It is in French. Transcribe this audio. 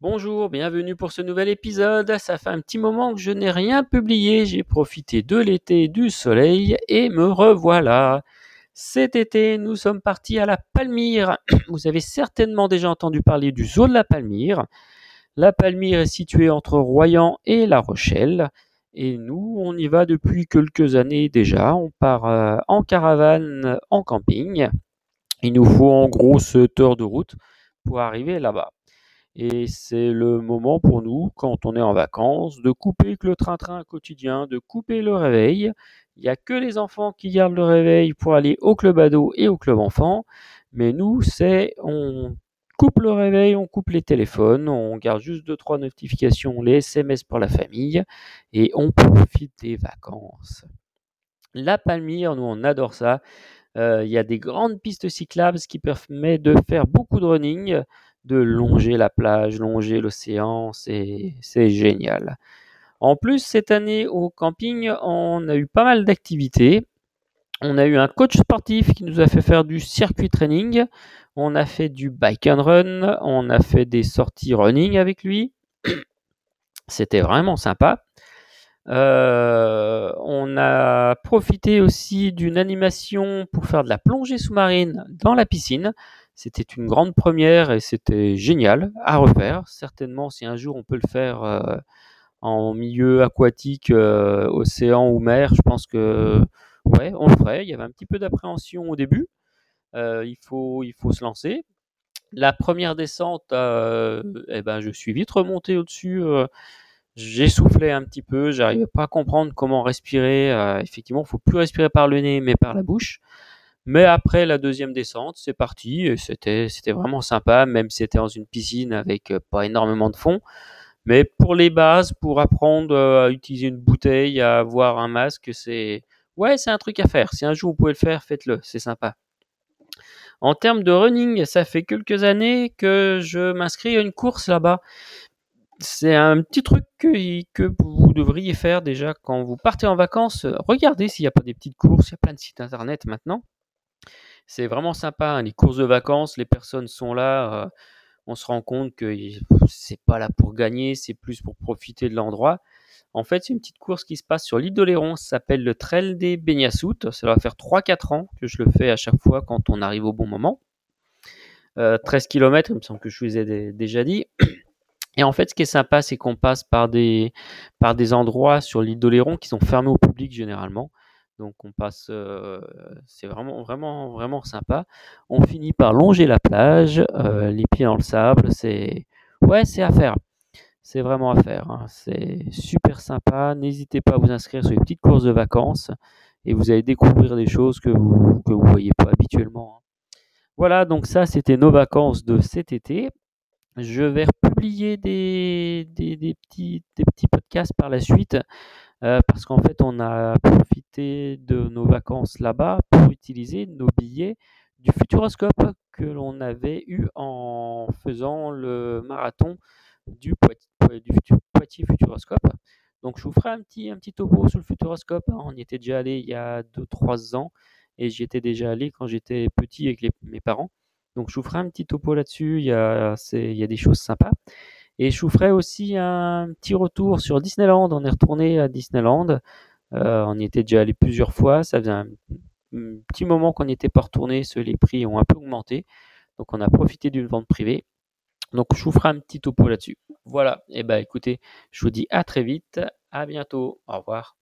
Bonjour, bienvenue pour ce nouvel épisode. Ça fait un petit moment que je n'ai rien publié. J'ai profité de l'été, du soleil et me revoilà. Cet été, nous sommes partis à la Palmyre. Vous avez certainement déjà entendu parler du zoo de la Palmyre. La Palmyre est située entre Royan et La Rochelle. Et nous, on y va depuis quelques années déjà. On part euh, en caravane, en camping. Il nous faut en gros 7 heures de route pour arriver là-bas. Et c'est le moment pour nous, quand on est en vacances, de couper le train-train quotidien, de couper le réveil. Il n'y a que les enfants qui gardent le réveil pour aller au club ado et au club enfant. Mais nous, c'est on coupe le réveil, on coupe les téléphones, on garde juste deux trois notifications, les SMS pour la famille et on profite des vacances. La Palmyre, nous on adore ça. Euh, il y a des grandes pistes cyclables ce qui permet de faire beaucoup de running de longer la plage, longer l'océan, c'est génial. En plus, cette année au camping, on a eu pas mal d'activités. On a eu un coach sportif qui nous a fait faire du circuit training. On a fait du bike and run. On a fait des sorties running avec lui. C'était vraiment sympa. Euh, on a profité aussi d'une animation pour faire de la plongée sous-marine dans la piscine. C'était une grande première et c'était génial à refaire. Certainement, si un jour on peut le faire euh, en milieu aquatique, euh, océan ou mer, je pense que ouais, on le ferait. Il y avait un petit peu d'appréhension au début. Euh, il, faut, il faut se lancer. La première descente, eh ben, je suis vite remonté au-dessus. J'essoufflais un petit peu, j'arrivais pas à comprendre comment respirer. effectivement, il faut plus respirer par le nez, mais par la bouche. Mais après la deuxième descente, c'est parti et c'était c'était vraiment sympa, même si c'était dans une piscine avec euh, pas énormément de fond. Mais pour les bases, pour apprendre euh, à utiliser une bouteille, à avoir un masque, c'est ouais, c'est un truc à faire. Si un jour vous pouvez le faire, faites-le, c'est sympa. En termes de running, ça fait quelques années que je m'inscris à une course là-bas. C'est un petit truc que, que, vous devriez faire déjà quand vous partez en vacances. Regardez s'il n'y a pas des petites courses. Il y a plein de sites internet maintenant. C'est vraiment sympa, hein, les courses de vacances, les personnes sont là, euh, on se rend compte que c'est pas là pour gagner, c'est plus pour profiter de l'endroit. En fait, c'est une petite course qui se passe sur l'île d'Oléron, ça s'appelle le Trail des Beignasoutes. Ça va faire 3-4 ans que je le fais à chaque fois quand on arrive au bon moment. 13 euh, km, il me semble que je vous ai déjà dit. Et en fait, ce qui est sympa, c'est qu'on passe par des, par des endroits sur l'île d'Oléron qui sont fermés au public généralement. Donc on passe, c'est vraiment vraiment vraiment sympa. On finit par longer la plage, les pieds dans le sable. C'est ouais, c'est à faire. C'est vraiment à faire. Hein. C'est super sympa. N'hésitez pas à vous inscrire sur les petites courses de vacances et vous allez découvrir des choses que vous que voyez pas habituellement. Hein. Voilà, donc ça c'était nos vacances de cet été. Je vais republier des petits podcasts par la suite euh, parce qu'en fait, on a profité de nos vacances là-bas pour utiliser nos billets du Futuroscope que l'on avait eu en faisant le marathon du Poitiers, Futuroscope. Donc, je vous ferai un petit, topo sur le Futuroscope. Hein. On y était déjà allé il y a 2-3 ans et j'y étais déjà allé quand j'étais petit avec mes parents. Donc, je vous ferai un petit topo là-dessus. Il, il y a des choses sympas. Et je vous ferai aussi un petit retour sur Disneyland. On est retourné à Disneyland. Euh, on y était déjà allé plusieurs fois. Ça faisait un, petit moment qu'on n'y était pas retourné. Les prix ont un peu augmenté. Donc on a profité d'une vente privée. Donc je vous ferai un petit topo là-dessus. Voilà. Et eh ben écoutez, je vous dis à très vite. À bientôt. Au revoir.